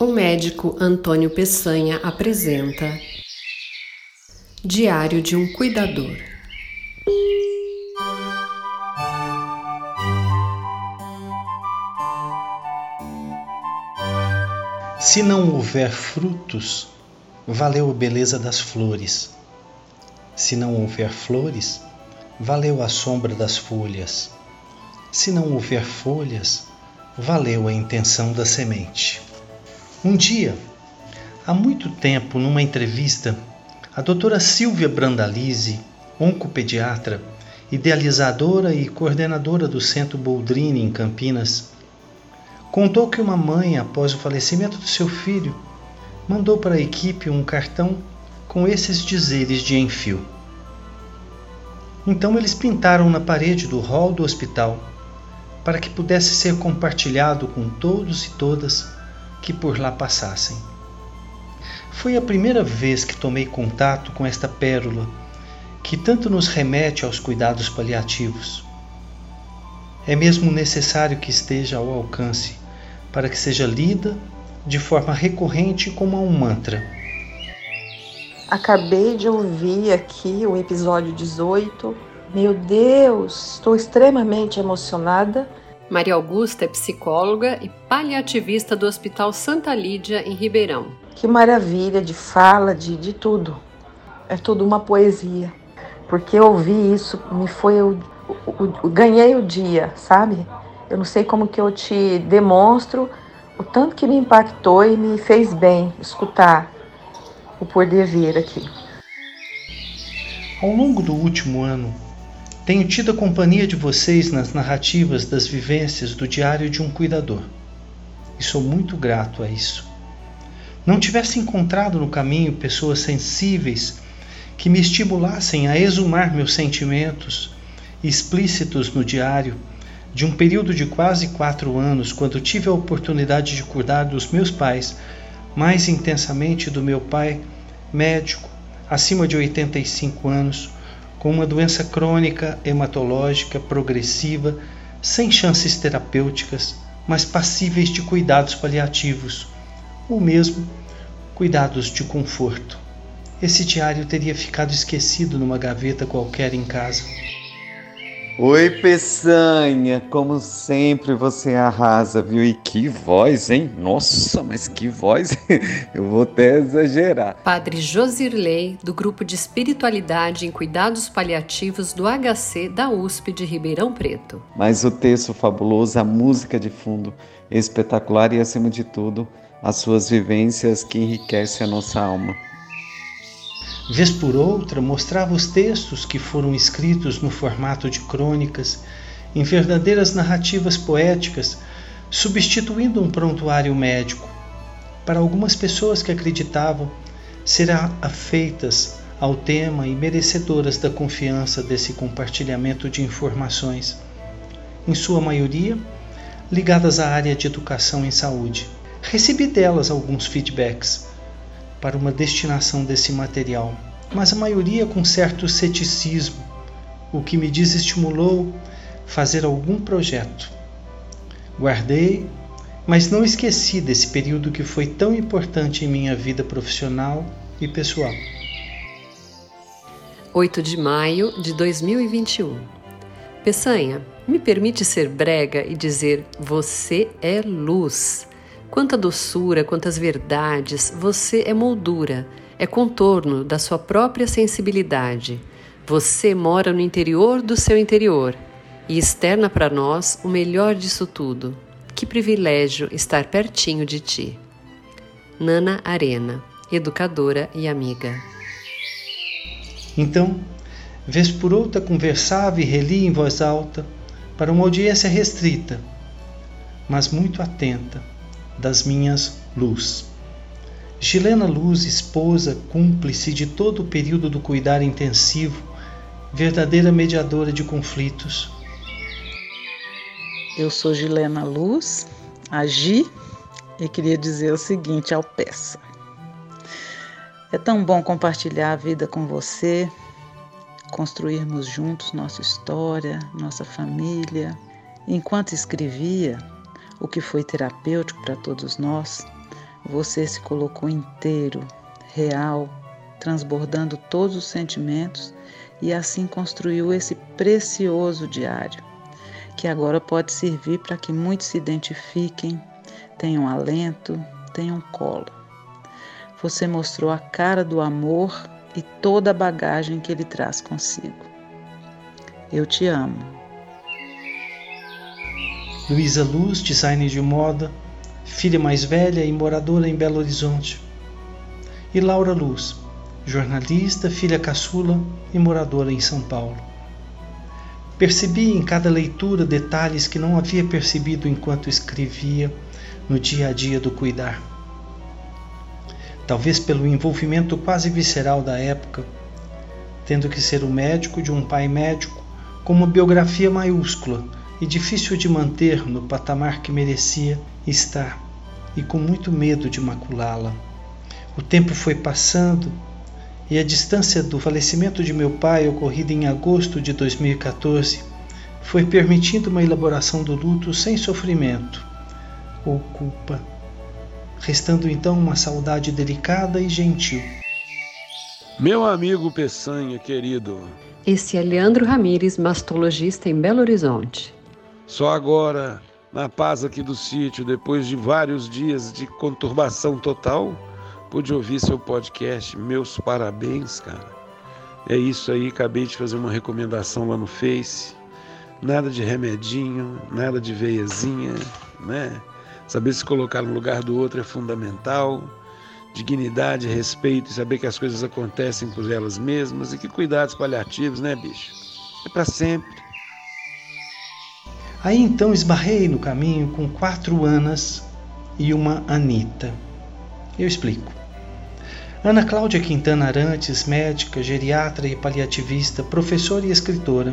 O médico Antônio Peçanha apresenta Diário de um Cuidador. Se não houver frutos, valeu a beleza das flores. Se não houver flores, valeu a sombra das folhas. Se não houver folhas, valeu a intenção da semente. Um dia, há muito tempo, numa entrevista, a doutora Silvia Brandalize, oncopediatra, idealizadora e coordenadora do Centro Boldrini em Campinas, contou que uma mãe, após o falecimento do seu filho, mandou para a equipe um cartão com esses dizeres de enfio. Então eles pintaram na parede do hall do hospital para que pudesse ser compartilhado com todos e todas que por lá passassem. Foi a primeira vez que tomei contato com esta pérola que tanto nos remete aos cuidados paliativos. É mesmo necessário que esteja ao alcance para que seja lida de forma recorrente como um mantra. Acabei de ouvir aqui o episódio 18. Meu Deus, estou extremamente emocionada Maria Augusta é psicóloga e paliativista do Hospital Santa Lídia, em Ribeirão. Que maravilha de fala, de, de tudo. É tudo uma poesia. Porque ouvir isso me foi. Eu, eu, ganhei o dia, sabe? Eu não sei como que eu te demonstro o tanto que me impactou e me fez bem escutar o poder vir aqui. Ao longo do último ano, tenho tido a companhia de vocês nas narrativas das vivências do diário de um cuidador. E sou muito grato a isso. Não tivesse encontrado no caminho pessoas sensíveis que me estimulassem a exumar meus sentimentos explícitos no diário de um período de quase quatro anos, quando tive a oportunidade de cuidar dos meus pais, mais intensamente do meu pai, médico, acima de 85 anos, com uma doença crônica hematológica progressiva, sem chances terapêuticas, mas passíveis de cuidados paliativos, ou mesmo cuidados de conforto. Esse diário teria ficado esquecido numa gaveta qualquer em casa. Oi, Peçanha, como sempre você arrasa, viu? E que voz, hein? Nossa, mas que voz! Eu vou até exagerar. Padre Josirley, do Grupo de Espiritualidade em Cuidados Paliativos do HC da USP de Ribeirão Preto. Mas o texto fabuloso, a música de fundo espetacular e, acima de tudo, as suas vivências que enriquecem a nossa alma. Vez por outra, mostrava os textos que foram escritos no formato de crônicas, em verdadeiras narrativas poéticas, substituindo um prontuário médico. Para algumas pessoas que acreditavam ser afeitas ao tema e merecedoras da confiança desse compartilhamento de informações, em sua maioria ligadas à área de educação em saúde. Recebi delas alguns feedbacks para uma destinação desse material, mas a maioria com certo ceticismo, o que me desestimulou fazer algum projeto. Guardei, mas não esqueci desse período que foi tão importante em minha vida profissional e pessoal. 8 de maio de 2021. Peçanha, me permite ser brega e dizer: você é luz. Quanta doçura, quantas verdades, você é moldura, é contorno da sua própria sensibilidade. Você mora no interior do seu interior e externa para nós o melhor disso tudo. Que privilégio estar pertinho de ti. Nana Arena, educadora e amiga. Então, vez por outra conversava e relia em voz alta para uma audiência restrita, mas muito atenta das minhas luz. Gilena Luz, esposa, cúmplice de todo o período do cuidar intensivo, verdadeira mediadora de conflitos. Eu sou Gilena Luz, agi e queria dizer o seguinte ao Peça. É tão bom compartilhar a vida com você, construirmos juntos nossa história, nossa família. Enquanto escrevia, o que foi terapêutico para todos nós, Você se colocou inteiro, real, transbordando todos os sentimentos e assim construiu esse precioso diário, que agora pode servir para que muitos se identifiquem, tenham alento, tenham colo. Você mostrou a cara do amor e toda a bagagem que ele traz consigo. Eu te amo. Luísa Luz, designer de moda, filha mais velha e moradora em Belo Horizonte. E Laura Luz, jornalista, filha caçula e moradora em São Paulo. Percebi em cada leitura detalhes que não havia percebido enquanto escrevia no dia a dia do cuidar. Talvez pelo envolvimento quase visceral da época, tendo que ser o médico de um pai médico, com uma biografia maiúscula e difícil de manter no patamar que merecia estar, e com muito medo de maculá-la. O tempo foi passando e a distância do falecimento de meu pai, ocorrido em agosto de 2014, foi permitindo uma elaboração do luto sem sofrimento ou culpa, restando então uma saudade delicada e gentil. Meu amigo Peçanha querido. Esse é Leandro Ramires, mastologista em Belo Horizonte. Só agora, na paz aqui do sítio, depois de vários dias de conturbação total, pude ouvir seu podcast. Meus parabéns, cara. É isso aí, acabei de fazer uma recomendação lá no Face. Nada de remedinho, nada de veiazinha, né? Saber se colocar no lugar do outro é fundamental. Dignidade, respeito saber que as coisas acontecem por elas mesmas e que cuidados paliativos, né, bicho? É para sempre. Aí então esbarrei no caminho com quatro Anas e uma Anita. Eu explico. Ana Cláudia Quintana Arantes, médica, geriatra e paliativista, professora e escritora.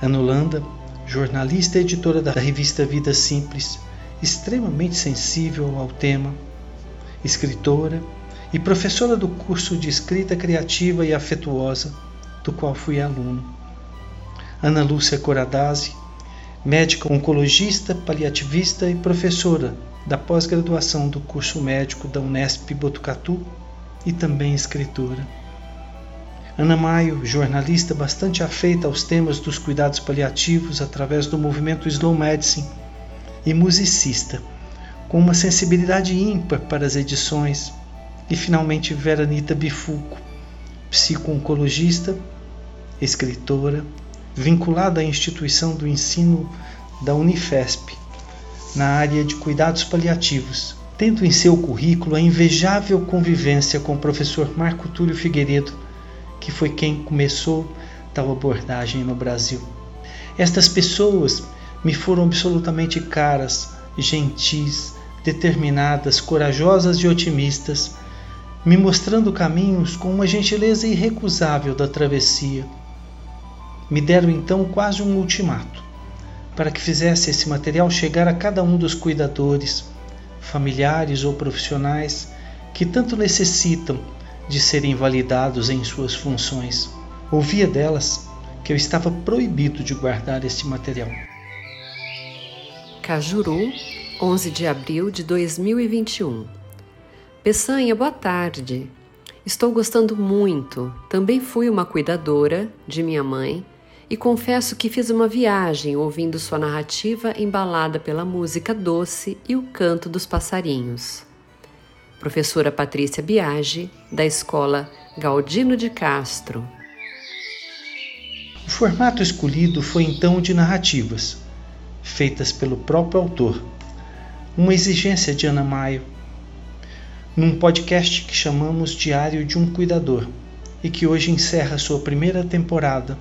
Ana Holanda, jornalista e editora da revista Vida Simples, extremamente sensível ao tema, escritora e professora do curso de escrita criativa e afetuosa, do qual fui aluno. Ana Lúcia Coradazzi, médica oncologista, paliativista e professora da pós-graduação do curso médico da Unesp Botucatu e também escritora. Ana Maio, jornalista bastante afeita aos temas dos cuidados paliativos através do movimento Slow Medicine e musicista, com uma sensibilidade ímpar para as edições. E finalmente Veranita Bifuco, psico-oncologista, escritora, vinculada à instituição do ensino da Unifesp, na área de cuidados paliativos, tendo em seu currículo a invejável convivência com o professor Marco Túlio Figueiredo, que foi quem começou tal abordagem no Brasil. Estas pessoas me foram absolutamente caras, gentis, determinadas, corajosas e otimistas, me mostrando caminhos com uma gentileza irrecusável da travessia me deram então quase um ultimato para que fizesse esse material chegar a cada um dos cuidadores, familiares ou profissionais que tanto necessitam de serem validados em suas funções. Ouvia delas que eu estava proibido de guardar este material. Cajuru, 11 de abril de 2021. Peçanha, boa tarde. Estou gostando muito. Também fui uma cuidadora de minha mãe e confesso que fiz uma viagem ouvindo sua narrativa embalada pela música doce e o canto dos passarinhos. Professora Patrícia Biagi, da Escola Galdino de Castro. O formato escolhido foi então de narrativas, feitas pelo próprio autor, uma exigência de Ana Maio, num podcast que chamamos Diário de um Cuidador e que hoje encerra sua primeira temporada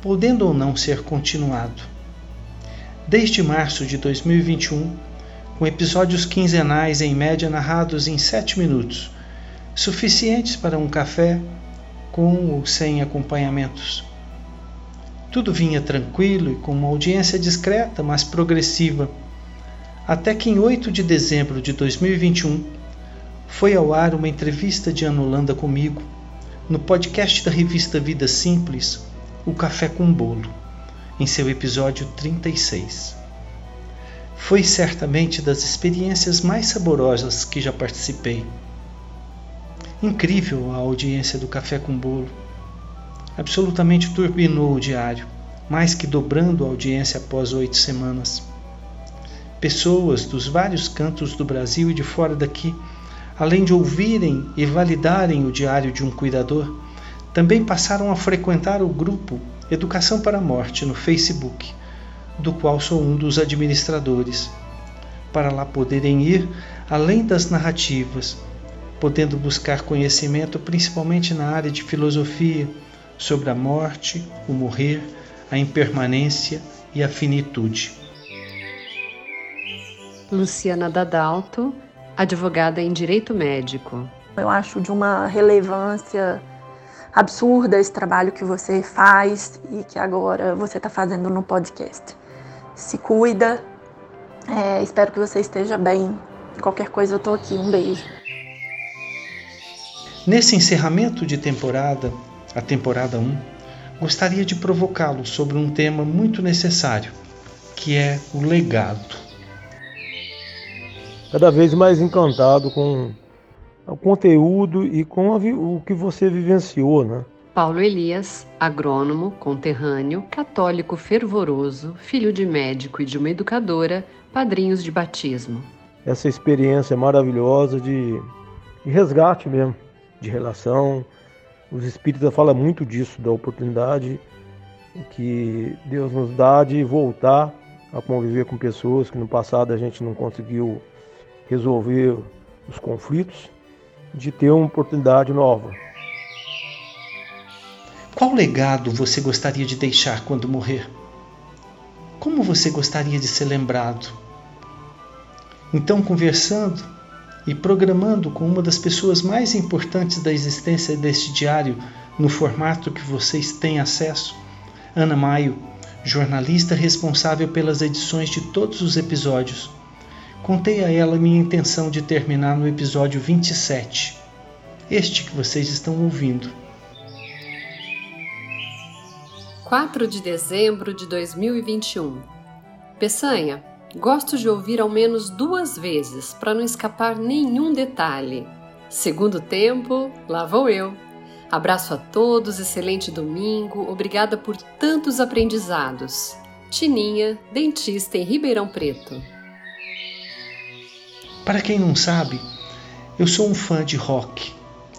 podendo ou não ser continuado. Desde março de 2021, com episódios quinzenais em média narrados em 7 minutos, suficientes para um café com ou sem acompanhamentos. Tudo vinha tranquilo e com uma audiência discreta, mas progressiva, até que em 8 de dezembro de 2021 foi ao ar uma entrevista de Ana Holanda comigo no podcast da revista Vida Simples, o Café com Bolo, em seu episódio 36. foi certamente das experiências mais saborosas que já participei. Incrível a audiência do Café com Bolo. Absolutamente turbinou o diário, mais que dobrando a audiência após oito semanas. Pessoas dos vários cantos do Brasil e de fora daqui, além de ouvirem e validarem o diário de um cuidador, também passaram a frequentar o grupo Educação para a Morte no Facebook, do qual sou um dos administradores, para lá poderem ir além das narrativas, podendo buscar conhecimento principalmente na área de filosofia sobre a morte, o morrer, a impermanência e a finitude. Luciana Dadalto, advogada em direito médico. Eu acho de uma relevância absurda esse trabalho que você faz e que agora você está fazendo no podcast. Se cuida, é, espero que você esteja bem. Qualquer coisa eu tô aqui. Um beijo. Nesse encerramento de temporada, a temporada 1, gostaria de provocá-lo sobre um tema muito necessário, que é o legado cada vez mais encantado com o conteúdo e com o que você vivenciou, né? Paulo Elias, agrônomo, conterrâneo, católico fervoroso, filho de médico e de uma educadora, padrinhos de batismo. Essa experiência maravilhosa de, de resgate mesmo, de relação. Os espíritas falam muito disso, da oportunidade que Deus nos dá de voltar a conviver com pessoas que no passado a gente não conseguiu resolver os conflitos, de ter uma oportunidade nova. Qual legado você gostaria de deixar quando morrer? Como você gostaria de ser lembrado? Então, conversando e programando com uma das pessoas mais importantes da existência deste diário, no formato que vocês têm acesso, Ana Maio, jornalista responsável pelas edições de todos os episódios, Contei a ela minha intenção de terminar no episódio 27, este que vocês estão ouvindo. 4 de dezembro de 2021. Peçanha, gosto de ouvir ao menos duas vezes para não escapar nenhum detalhe. Segundo tempo, lá vou eu. Abraço a todos, excelente domingo, obrigada por tantos aprendizados. Tininha, dentista em Ribeirão Preto. Para quem não sabe, eu sou um fã de rock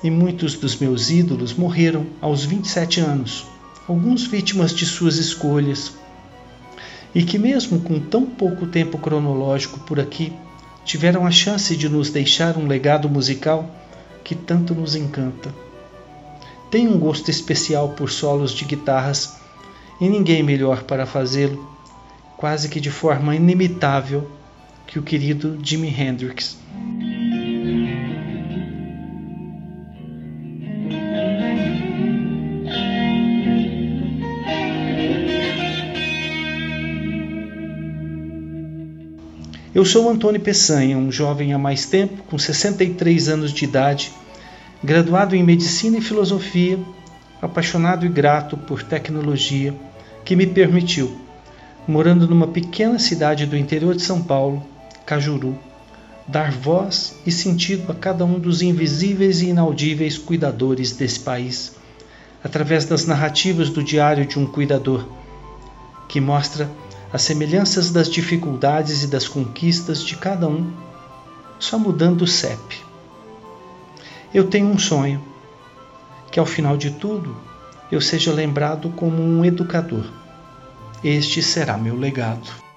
e muitos dos meus ídolos morreram aos 27 anos, alguns vítimas de suas escolhas. E que, mesmo com tão pouco tempo cronológico por aqui, tiveram a chance de nos deixar um legado musical que tanto nos encanta. Tenho um gosto especial por solos de guitarras e ninguém melhor para fazê-lo, quase que de forma inimitável que o querido Jimi Hendrix. Eu sou Antônio Peçanha, um jovem há mais tempo, com 63 anos de idade, graduado em Medicina e Filosofia, apaixonado e grato por tecnologia, que me permitiu, morando numa pequena cidade do interior de São Paulo, Cajuru, dar voz e sentido a cada um dos invisíveis e inaudíveis cuidadores desse país, através das narrativas do Diário de um Cuidador, que mostra as semelhanças das dificuldades e das conquistas de cada um, só mudando o CEP. Eu tenho um sonho, que ao final de tudo eu seja lembrado como um educador. Este será meu legado.